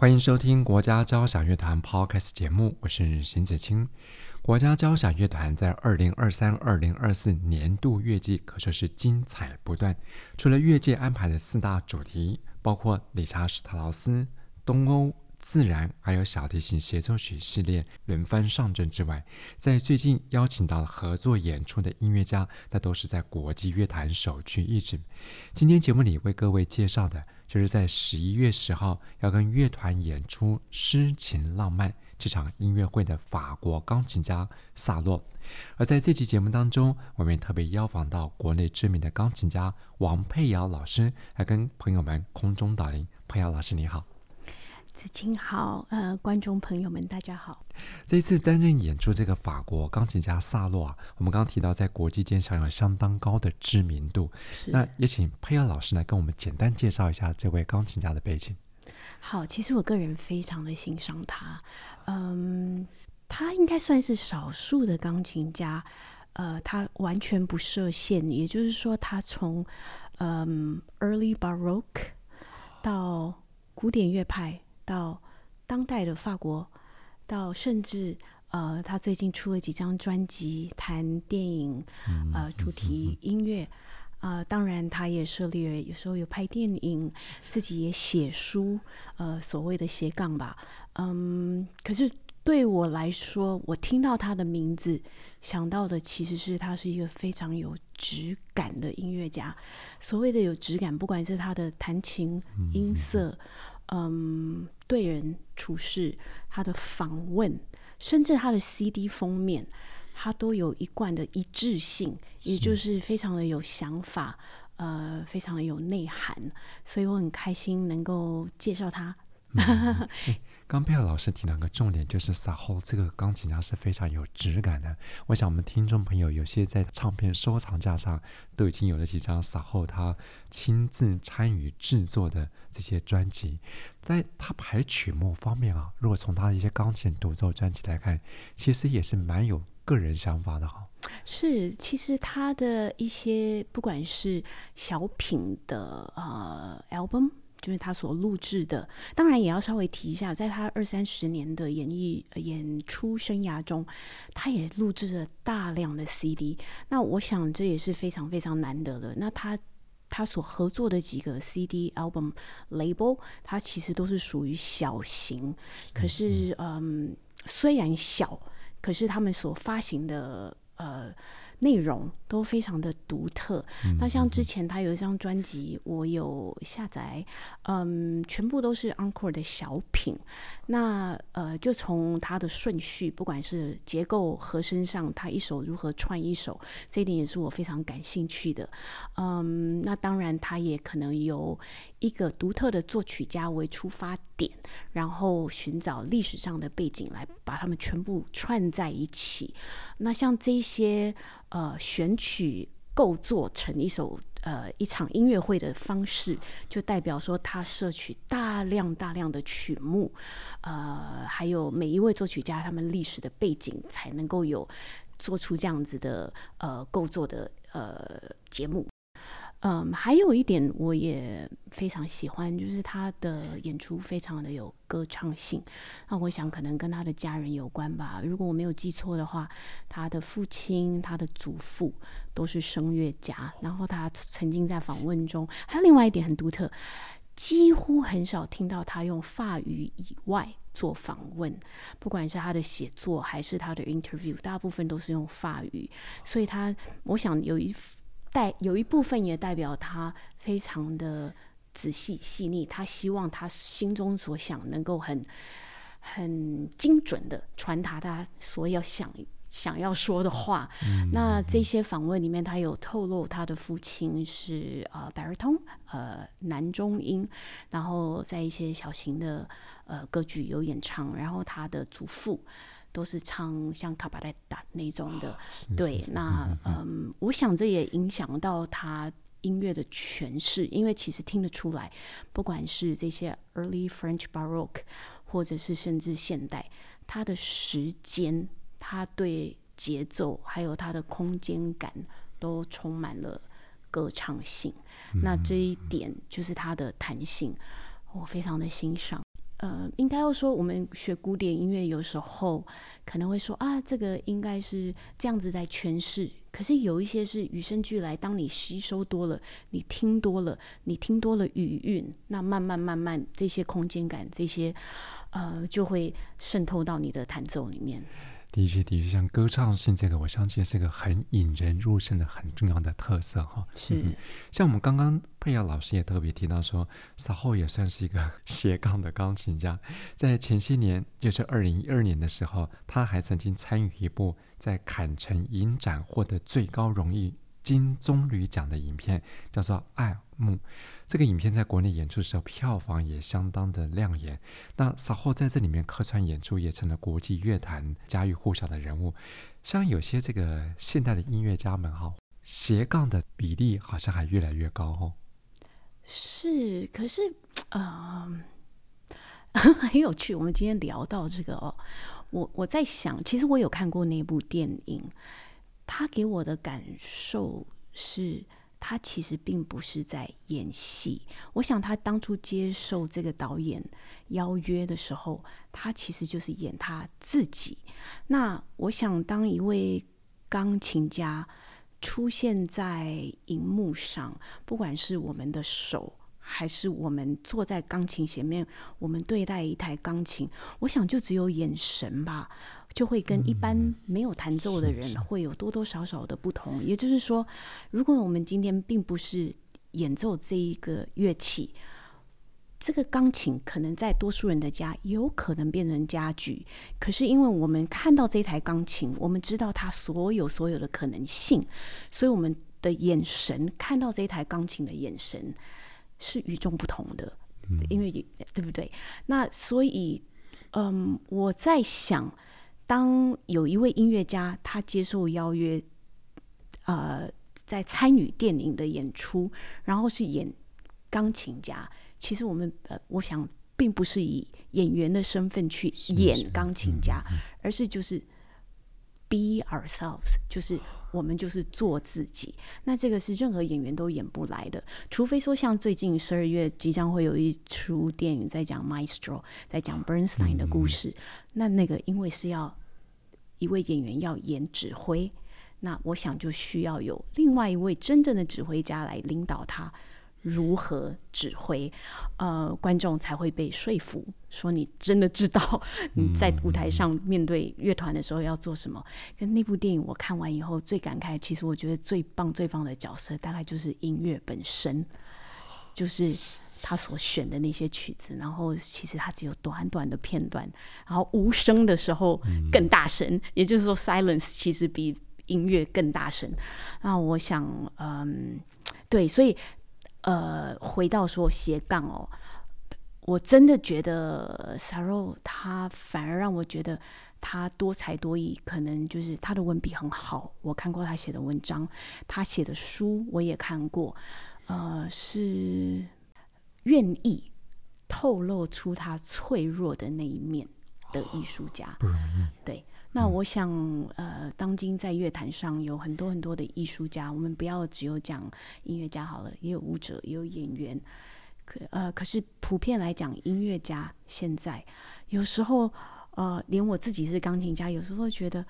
欢迎收听国家交响乐团 Podcast 节目，我是邢子清。国家交响乐团在二零二三、二零二四年度乐季可说是精彩不断。除了乐界安排的四大主题，包括理查史特劳斯、东欧。自然还有小提琴协奏曲系列轮番上阵之外，在最近邀请到了合作演出的音乐家，那都是在国际乐坛首屈一指。今天节目里为各位介绍的，就是在十一月十号要跟乐团演出《诗情浪漫》这场音乐会的法国钢琴家萨洛。而在这期节目当中，我们也特别邀访到国内知名的钢琴家王佩瑶老师，来跟朋友们空中打铃。佩瑶老师，你好。子清好，呃，观众朋友们，大家好。这一次担任演出这个法国钢琴家萨洛啊，我们刚刚提到在国际间享有相当高的知名度。是那也请佩瑶老师来跟我们简单介绍一下这位钢琴家的背景。好，其实我个人非常的欣赏他，嗯，他应该算是少数的钢琴家，呃，他完全不设限，也就是说，他从嗯 Early Baroque 到古典乐派。到当代的法国，到甚至呃，他最近出了几张专辑，谈电影，呃，主题音乐，呃，当然他也涉猎，有时候有拍电影，自己也写书，呃，所谓的斜杠吧，嗯，可是对我来说，我听到他的名字，想到的其实是他是一个非常有质感的音乐家。所谓的有质感，不管是他的弹琴音色。嗯，对人处事，他的访问，甚至他的 CD 封面，他都有一贯的一致性，也就是非常的有想法，呃，非常的有内涵，所以我很开心能够介绍他。刚佩瑶老师提到个重点，就是萨后这个钢琴家是非常有质感的。我想我们听众朋友有些在唱片收藏架上都已经有了几张萨后他亲自参与制作的这些专辑。在他排曲目方面啊，如果从他的一些钢琴独奏专辑来看，其实也是蛮有个人想法的哈。是，其实他的一些不管是小品的呃 album。就是他所录制的，当然也要稍微提一下，在他二三十年的演艺演出生涯中，他也录制了大量的 CD。那我想这也是非常非常难得的。那他他所合作的几个 CD album label，它其实都是属于小型，可是嗯，虽然小，可是他们所发行的呃。内容都非常的独特。嗯、那像之前他有一张专辑，我有下载，嗯，全部都是 encore 的小品。那呃，就从他的顺序，不管是结构和声上，他一首如何串一首，这一点也是我非常感兴趣的。嗯，那当然，他也可能有一个独特的作曲家为出发点，然后寻找历史上的背景来把他们全部串在一起。那像这些。呃，选取构作成一首呃一场音乐会的方式，就代表说他摄取大量大量的曲目，呃，还有每一位作曲家他们历史的背景，才能够有做出这样子的呃构作的呃节目。嗯，还有一点我也非常喜欢，就是他的演出非常的有歌唱性。那我想可能跟他的家人有关吧。如果我没有记错的话，他的父亲、他的祖父都是声乐家。然后他曾经在访问中，还有另外一点很独特，几乎很少听到他用法语以外做访问，不管是他的写作还是他的 interview，大部分都是用法语。所以他，我想有一。代有一部分也代表他非常的仔细细腻，他希望他心中所想能够很很精准的传达他所要想想要说的话。嗯、那这些访问里面，他有透露他的父亲是呃 baritone 呃男中音，然后在一些小型的呃歌剧有演唱，然后他的祖父都是唱像卡巴莱达那种的。是是是对，那嗯我想这也影响到他音乐的诠释，因为其实听得出来，不管是这些 Early French Baroque，或者是甚至现代，他的时间，他对节奏还有他的空间感都充满了歌唱性。嗯、那这一点就是他的弹性，我非常的欣赏。呃，应该要说，我们学古典音乐，有时候可能会说啊，这个应该是这样子在诠释。可是有一些是与生俱来，当你吸收多了，你听多了，你听多了语韵，那慢慢慢慢，这些空间感，这些呃，就会渗透到你的弹奏里面。的确，的确，像歌唱性这个，我相信是个很引人入胜的很重要的特色哈。是、嗯，像我们刚刚佩瑶老师也特别提到说，稍后也算是一个斜杠的钢琴家。在前些年，就是二零一二年的时候，他还曾经参与一部在坎城影展获得最高荣誉金棕榈奖的影片，叫做《爱慕》。这个影片在国内演出的时候，票房也相当的亮眼。那稍后在这里面客串演出，也成了国际乐坛家喻户晓的人物。像有些这个现代的音乐家们哈，斜杠的比例好像还越来越高哦。是，可是嗯、呃，很有趣。我们今天聊到这个哦，我我在想，其实我有看过那部电影，他给我的感受是。他其实并不是在演戏。我想他当初接受这个导演邀约的时候，他其实就是演他自己。那我想，当一位钢琴家出现在荧幕上，不管是我们的手，还是我们坐在钢琴前面，我们对待一台钢琴，我想就只有眼神吧。就会跟一般没有弹奏的人会有多多少少的不同。也就是说，如果我们今天并不是演奏这一个乐器，这个钢琴可能在多数人的家有可能变成家具。可是因为我们看到这台钢琴，我们知道它所有所有的可能性，所以我们的眼神看到这台钢琴的眼神是与众不同的。因为对不对？那所以，嗯，我在想。当有一位音乐家，他接受邀约，呃，在参与电影的演出，然后是演钢琴家。其实我们呃，我想并不是以演员的身份去演钢琴家，是是，而是就是 be ourselves，就是我们就是做自己。那这个是任何演员都演不来的，除非说像最近十二月即将会有一出电影在讲 Maestro，在讲 Bernstein 的故事。嗯、那那个因为是要一位演员要演指挥，那我想就需要有另外一位真正的指挥家来领导他如何指挥，呃，观众才会被说服，说你真的知道你在舞台上面对乐团的时候要做什么。跟那部电影我看完以后最感慨，其实我觉得最棒最棒的角色大概就是音乐本身，就是。他所选的那些曲子，然后其实他只有短短的片段，然后无声的时候更大声，嗯、也就是说，silence 其实比音乐更大声。那我想，嗯，对，所以，呃，回到说斜杠哦，我真的觉得 Sarro 他反而让我觉得他多才多艺，可能就是他的文笔很好。我看过他写的文章，他写的书我也看过，呃，是。愿意透露出他脆弱的那一面的艺术家，对。那我想，呃，当今在乐坛上有很多很多的艺术家，我们不要只有讲音乐家好了，也有舞者，也有演员。可呃，可是普遍来讲，音乐家现在有时候，呃，连我自己是钢琴家，有时候觉得。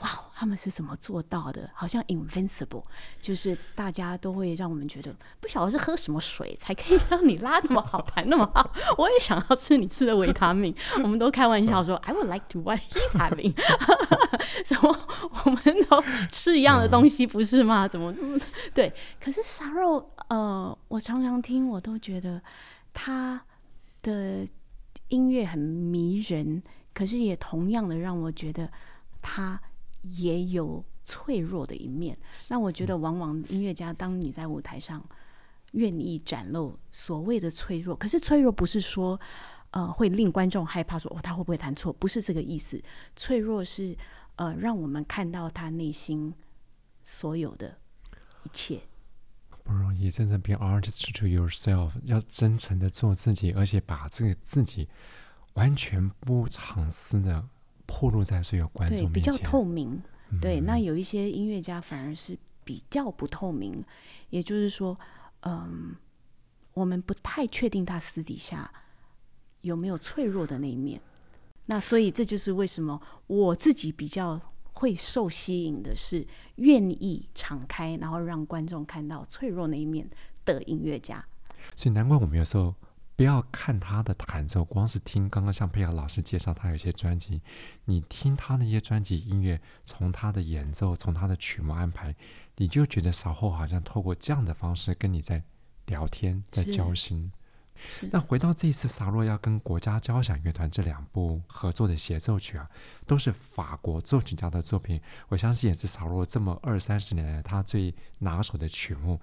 哇，他们是怎么做到的？好像 invincible，就是大家都会让我们觉得不晓得是喝什么水才可以让你拉那么好，弹那么好。我也想要吃你吃的维他命。我们都开玩笑说，I would like to what he's having。怎么我们都吃一样的东西不是吗？怎么对？可是 Sarro，呃，我常常听，我都觉得他的音乐很迷人，可是也同样的让我觉得他。也有脆弱的一面。那我觉得，往往音乐家，当你在舞台上愿意展露所谓的脆弱，可是脆弱不是说呃，会令观众害怕说，说哦，他会不会弹错？不是这个意思。脆弱是呃，让我们看到他内心所有的一切。不容易，真正 be artist to yourself，要真诚的做自己，而且把这个自己完全不藏私的暴露在所有观众面前，比较透明。对，那有一些音乐家反而是比较不透明，也就是说，嗯，我们不太确定他私底下。有没有脆弱的那一面？那所以这就是为什么我自己比较会受吸引的是愿意敞开，然后让观众看到脆弱那一面的音乐家。所以难怪我们有时候不要看他的弹奏，光是听刚刚像佩瑶老师介绍他有些专辑，你听他那些专辑音乐，从他的演奏，从他的曲目安排，你就觉得稍后好像透过这样的方式跟你在聊天，在交心。那回到这一次，萨洛要跟国家交响乐团这两部合作的协奏曲啊，都是法国作曲家的作品。我相信也是萨洛这么二三十年来他最拿手的曲目。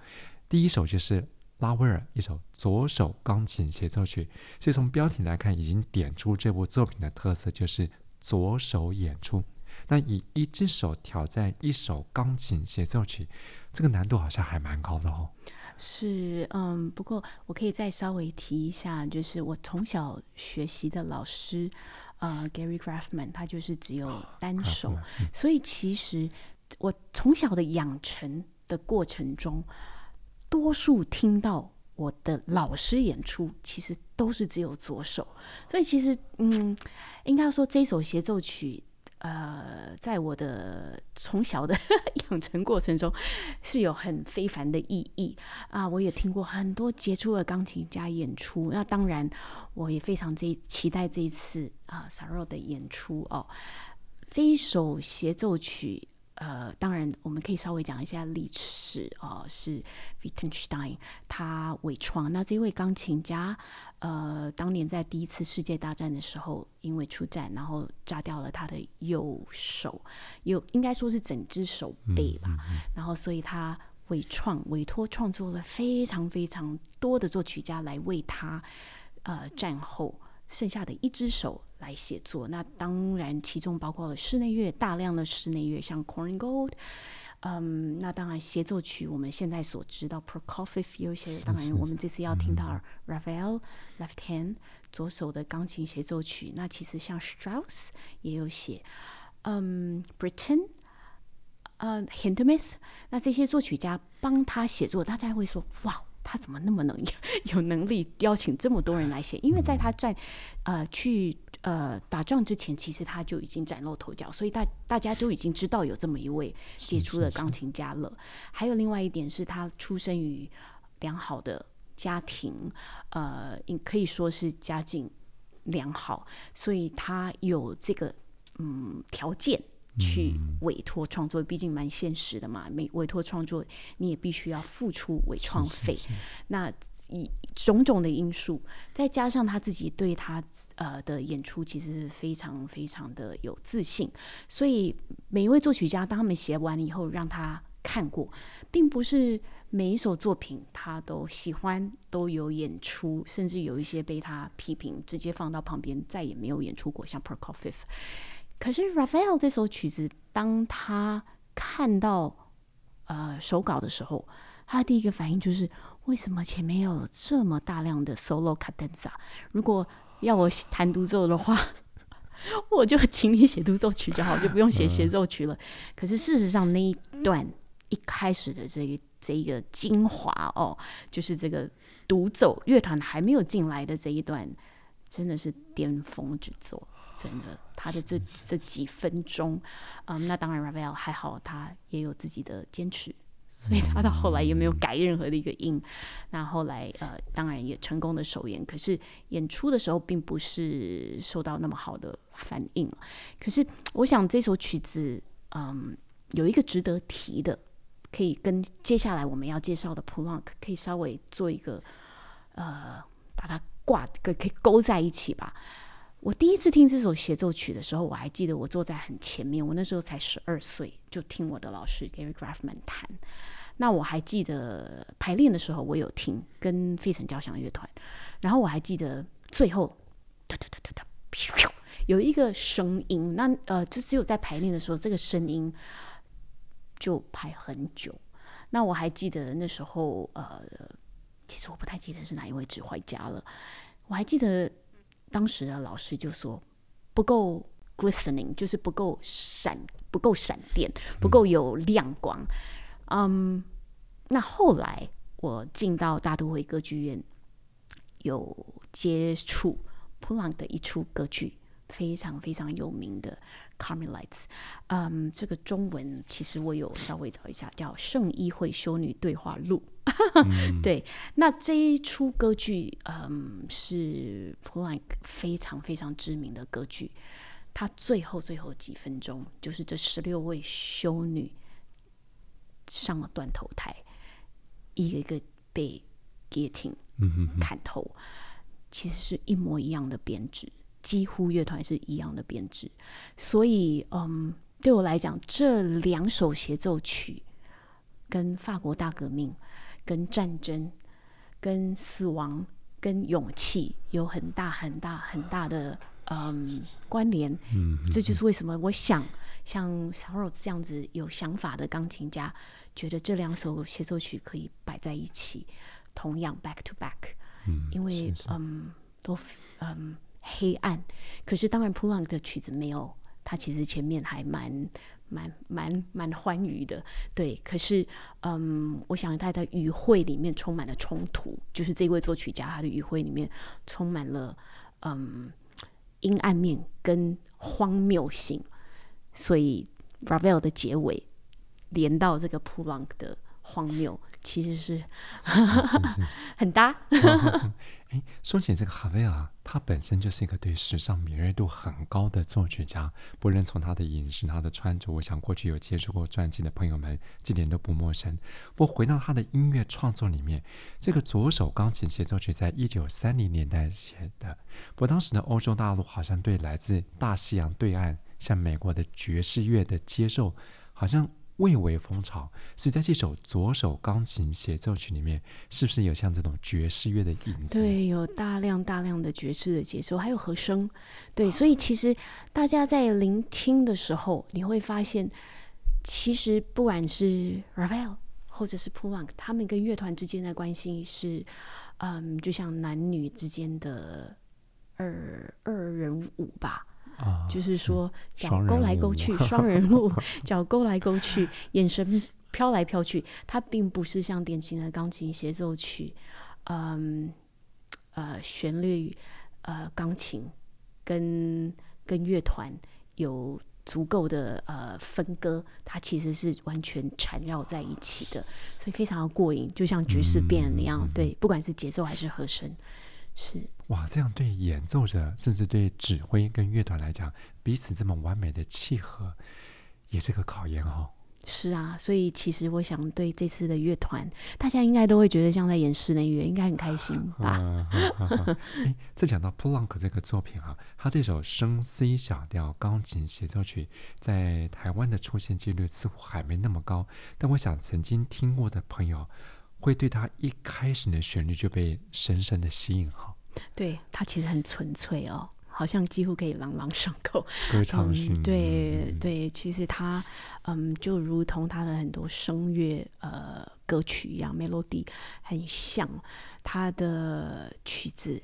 第一首就是拉威尔一首左手钢琴协奏曲，所以从标题来看，已经点出这部作品的特色，就是左手演出。那以一只手挑战一首钢琴协奏曲，这个难度好像还蛮高的哦。是，嗯，不过我可以再稍微提一下，就是我从小学习的老师，呃，Gary Graffman，他就是只有单手，哦嗯、所以其实我从小的养成的过程中，多数听到我的老师演出，其实都是只有左手，所以其实，嗯，应该说这首协奏曲。呃，在我的从小的养成过程中，是有很非凡的意义啊！我也听过很多杰出的钢琴家演出，那当然，我也非常这期待这一次啊 s a r o 的演出哦。这一首协奏曲。呃，当然，我们可以稍微讲一下历史哦、呃，是 Wittgenstein 他伪创。那这位钢琴家，呃，当年在第一次世界大战的时候，因为出战，然后炸掉了他的右手，有应该说是整只手背吧。嗯嗯、然后，所以他伪创委托创作了非常非常多的作曲家来为他，呃，战后。剩下的一只手来写作，那当然其中包括了室内乐，大量的室内乐，像 Corn Gold 嗯，那当然协奏曲，我们现在所知道 Prokofiev 有些，当然我们这次要听到 Ravel Left Hand 左手的钢琴协奏曲，那其实像 Strauss 也有写，嗯，Britain，呃，Hindemith，那这些作曲家帮他写作，大家会说哇。他怎么那么能 有能力邀请这么多人来写？因为在他在，呃，去呃打仗之前，其实他就已经崭露头角，所以大大家都已经知道有这么一位杰出的钢琴家了。是是是。还有另外一点是他出生于良好的家庭，呃，可以说是家境良好，所以他有这个嗯条件。去委托创作，毕竟蛮现实的嘛。委委托创作，你也必须要付出委创费。是是是。那以种种的因素，再加上他自己对他呃的演出，其实是非常非常的有自信。所以每一位作曲家，当他们写完以后，让他看过，并不是每一首作品他都喜欢，都有演出，甚至有一些被他批评，直接放到旁边，再也没有演出过，像 Prokofiev。可是 Ravel 这首曲子，当他看到呃手稿的时候，他第一个反应就是：为什么前面有这么大量的 solo cadenza？如果要我弹独奏的话，我就请你写独奏曲就好，就不用写协奏曲了。可是事实上，那一段一开始的这个这一个精华哦，就是这个独奏乐团还没有进来的这一段，真的是巅峰之作。真的，他的这这几分钟，嗯，那当然，Ravel 还好，他也有自己的坚持，所以他到后来也没有改任何的一个音。那后来，呃，当然也成功的首演，可是演出的时候并不是受到那么好的反应。可是，我想这首曲子，嗯，有一个值得提的，可以跟接下来我们要介绍的 Poulenc 可以稍微做一个，呃，把它挂，可可以勾在一起吧。我第一次听这首协奏曲的时候，我还记得我坐在很前面，我那时候才十二岁，就听我的老师 Gary Graffman 弹。那我还记得排练的时候，我有听跟费城交响乐团，然后我还记得最后有一个声音，那呃，就只有在排练的时候，这个声音就排很久。那我还记得那时候，呃，其实我不太记得是哪一位指挥家了。我还记得当时的老师就说不够 glistening，就是不够闪，不够闪电，不够有亮光。嗯，那后来我进到大都会歌剧院，有接触普朗的一出歌剧，非常非常有名的。Carmelites，嗯，这个中文其实我有稍微找一下，叫《圣衣会修女对话录》。嗯、对，那这一出歌剧，嗯，是普朗克非常非常知名的歌剧。他最后最后几分钟，就是这十六位修女上了断头台，一个一个被 guillotine 砍头，嗯、哼哼其实是一模一样的编制。几乎乐团是一样的编制，所以嗯，对我来讲，这两首协奏曲跟法国大革命、跟战争、跟死亡、跟勇气有很大很大很大的嗯关联。嗯，这就是为什么我想像 Sarot 这样子有想法的钢琴家，觉得这两首协奏曲可以摆在一起，同样 back to back。嗯，因为嗯都嗯。黑暗，可是当然，普朗克的曲子没有，他其实前面还蛮蛮蛮蛮欢愉的，对。可是，嗯，我想他的语汇里面充满了冲突，就是这位作曲家他的语汇里面充满了嗯阴暗面跟荒谬性，所以 Ravel 的结尾连到这个普朗克的荒谬。其实是 很搭。哎，说起这个哈维尔，他本身就是一个对时尚敏锐度很高的作曲家。不论从他的饮食、他的穿着，我想过去有接触过传记的朋友们，这点都不陌生。不回到他的音乐创作里面，这个左手钢琴协奏曲在一九三零年代写的。不过当时的欧洲大陆好像对来自大西洋对岸，像美国的爵士乐的接受，好像。蔚为风潮，所以在这首左手钢琴协奏曲里面，是不是有像这种爵士乐的影子？对，有大量大量的爵士的节奏，还有和声。对，所以其实大家在聆听的时候，你会发现，其实不管是 Ravel 或者是 Poulenc，，他们跟乐团之间的关系是，嗯，就像男女之间的二二人舞吧。啊，就是说脚勾来勾去，双人舞，脚勾来勾去，眼神飘来飘去。它并不是像典型的钢琴协奏曲，嗯，呃，旋律，呃，钢琴跟跟乐团有足够的呃分割，它其实是完全缠绕在一起的，所以非常的过瘾，就像爵士变那样。嗯、对，不管是节奏还是和声。是哇，这样对演奏者，甚至对指挥跟乐团来讲，彼此这么完美的契合，也是个考验哦。是啊，所以其实我想，对这次的乐团，大家应该都会觉得像在演室内乐，应该很开心吧？哎，这讲到普朗克这个作品啊，他这首升 C 小调钢琴协奏曲，在台湾的出现几率似乎还没那么高，但我想曾经听过的朋友。会对他一开始的旋律就被深深的吸引哈，对，他其实很纯粹哦，好像几乎可以朗朗上口，歌唱性、嗯，对对，其实他嗯，就如同他的很多声乐呃歌曲一样，melody 很像，他的曲子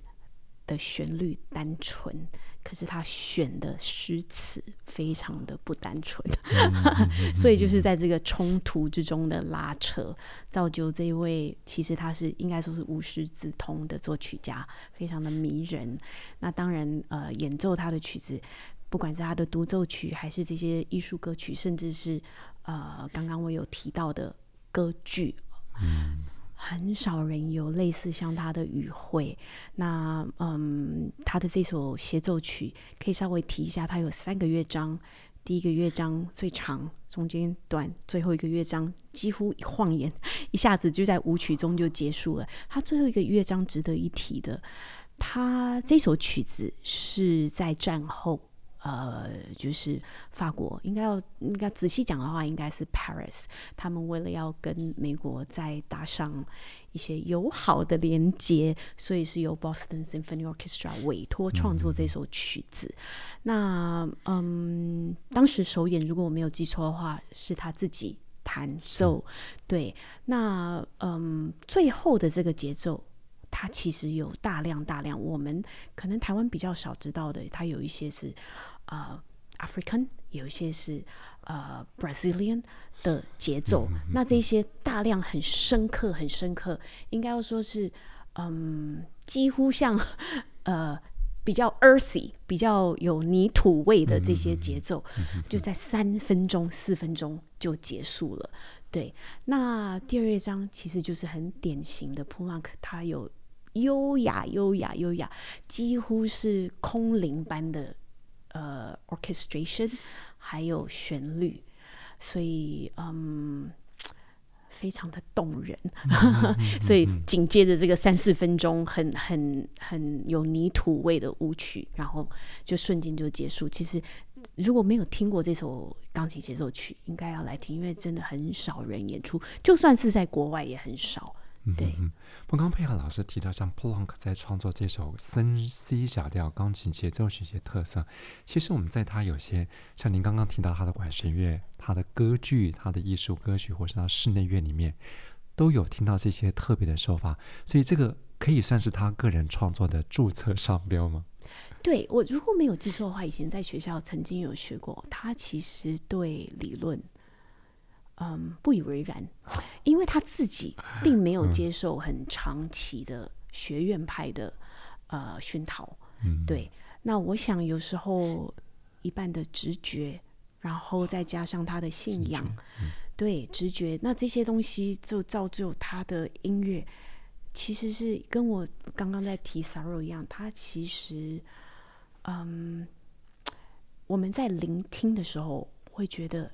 的旋律单纯。可是他选的诗词非常的不单纯，所以就是在这个冲突之中的拉扯，造就这一位其实他是应该说是无师自通的作曲家，非常的迷人。那当然，呃，演奏他的曲子，不管是他的独奏曲，还是这些艺术歌曲，甚至是呃，刚刚我有提到的歌剧。嗯很少人有类似像他的语汇。那嗯，他的这首协奏曲可以稍微提一下，它有三个乐章，第一个乐章最长，中间短，最后一个乐章几乎一晃眼，一下子就在舞曲中就结束了。他最后一个乐章值得一提的，他这首曲子是在战后，呃，就是法国，应该要应该仔细讲的话，应该是 Paris。他们为了要跟美国再搭上一些友好的连接，所以是由 Boston Symphony Orchestra 委托创作这首曲子。嗯、那嗯，当时首演，如果我没有记错的话，是他自己弹奏。对，那嗯，最后的这个节奏。它其实有大量大量，我们可能台湾比较少知道的，它有一些是呃 African，有一些是呃 Brazilian 的节奏。嗯、那这些大量很深刻、很深刻，应该要说是嗯，几乎像 呃比较 earthy、比较有泥土味的这些节奏，嗯、就在三分钟、四分钟就结束了。对，那第二乐章其实就是很典型的 punk，，它有。优雅、优雅、优雅，几乎是空灵般的呃 orchestration，还有旋律，所以嗯，非常的动人。所以紧接着这个三四分钟很，很很很有泥土味的舞曲，然后就瞬间就结束。其实如果没有听过这首钢琴协奏曲，应该要来听，因为真的很少人演出，就算是在国外也很少。对，嗯，我刚刚佩雅老师提到，像普朗克在创作这首升 C 小调钢琴协奏曲一些特色，其实我们在他有些像您刚刚提到他的管弦乐、他的歌剧、他的艺术歌曲，或是他室内乐里面，都有听到这些特别的手法，所以这个可以算是他个人创作的注册商标吗？对，我如果没有记错的话，以前在学校曾经有学过，他其实对理论。嗯，不以为然，因为他自己并没有接受很长期的学院派的呃熏陶。嗯，对。那我想有时候一半的直觉，然后再加上他的信仰，嗯、对直觉，那这些东西就造就他的音乐，其实是跟我刚刚在提 sorrow 一样，他其实嗯，我们在聆听的时候会觉得。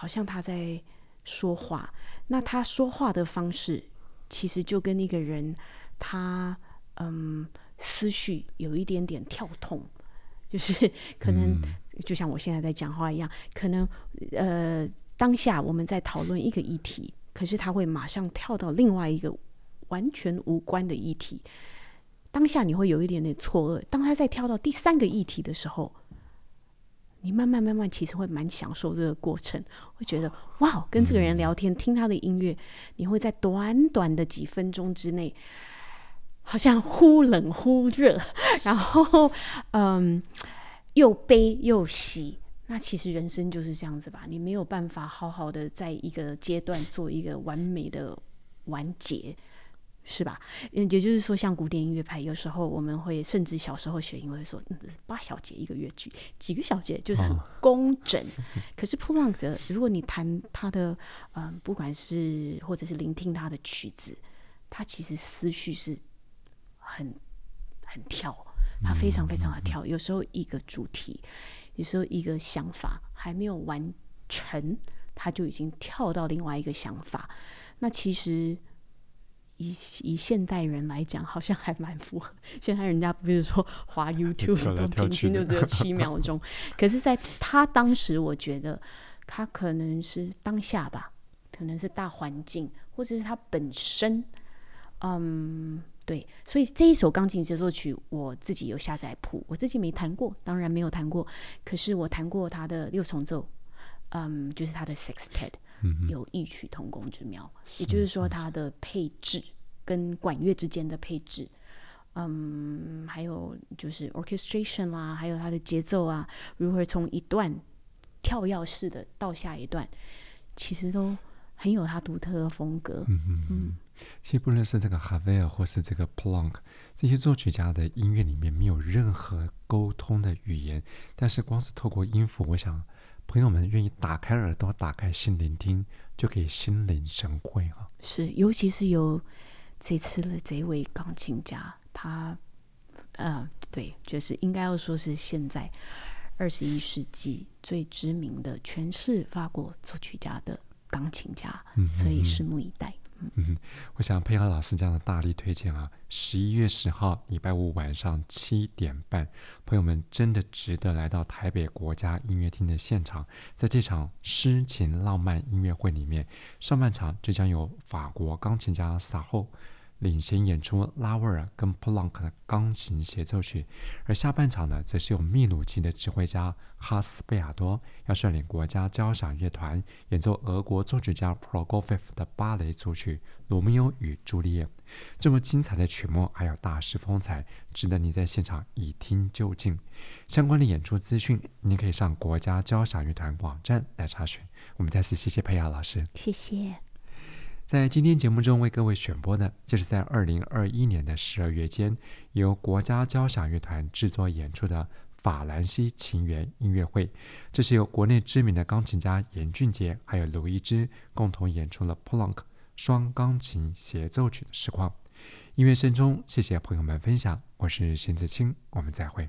好像他在说话，那他说话的方式其实就跟那个人他嗯思绪有一点点跳动，就是可能就像我现在在讲话一样，可能呃当下我们在讨论一个议题，可是他会马上跳到另外一个完全无关的议题，当下你会有一点点错愕。当他在跳到第三个议题的时候。你慢慢慢慢，其实会蛮享受这个过程，会觉得哇，跟这个人聊天，听他的音乐，你会在短短的几分钟之内，好像忽冷忽热，然后嗯，又悲又喜。那其实人生就是这样子吧，你没有办法好好的在一个阶段做一个完美的完结。是吧？也就是说，像古典音乐派，有时候我们会甚至小时候学音乐会说，嗯，八小节一个乐句，几个小节就是很工整。哦、可是普朗克，如果你弹他的，嗯、呃，不管是或者是聆听他的曲子，他其实思绪是很很跳，他非常非常的跳。有时候一个主题，有时候一个想法还没有完成，他就已经跳到另外一个想法。那其实。以以现代人来讲，好像还蛮符合。现在人家不是说滑 YouTube 都平均就只有七 秒钟，可是在他当时，我觉得他可能是当下吧，可能是大环境，或者是他本身。嗯，对，所以这一首钢琴协奏曲，我自己有下载谱，我自己没弹过，当然没有弹过，可是我弹过他的六重奏，嗯，就是他的 Sextet。有异曲同工之妙，也就是说，它的配置跟管乐之间的配置，嗯，还有就是 orchestration 啦，还有它的节奏啊，如何从一段跳跃式的到下一段，其实都很有它独特的风格。嗯嗯嗯。其实不论是这个哈维尔或是这个 Plunk，这些作曲家的音乐里面没有任何沟通的语言，但是光是透过音符，我想。朋友们愿意打开耳朵、打开心聆听，就可以心领神会啊！是，尤其是有这次的这位钢琴家，他，呃，对，就是应该要说是现在二十一世纪最知名的全是法国作曲家的钢琴家，嗯、哼哼，所以拭目以待。嗯，我想配合老师这样的大力推荐啊，十一月十号礼拜五晚上七点半，朋友们真的值得来到台北国家音乐厅的现场，在这场诗情浪漫音乐会里面，上半场就将由法国钢琴家萨后。领衔演出拉威尔跟普朗克的钢琴协奏曲，而下半场呢，则是由秘鲁籍的指挥家哈斯贝亚多要率领国家交响乐团演奏俄国作曲家普罗戈菲夫的芭蕾组曲《罗密欧与朱丽叶》。这么精彩的曲目，还有大师风采，值得你在现场一听究竟。相关的演出资讯，你可以上国家交响乐团网站来查询。我们再次谢谢佩雅老师，谢谢。在今天节目中为各位选播的，就是在二零二一年的十二月间，由国家交响乐团制作演出的法兰西情缘音乐会。这是由国内知名的钢琴家严俊杰还有卢一之共同演出了普朗克双钢琴协奏曲的实况。音乐声中，谢谢朋友们分享，我是邢子清，我们再会。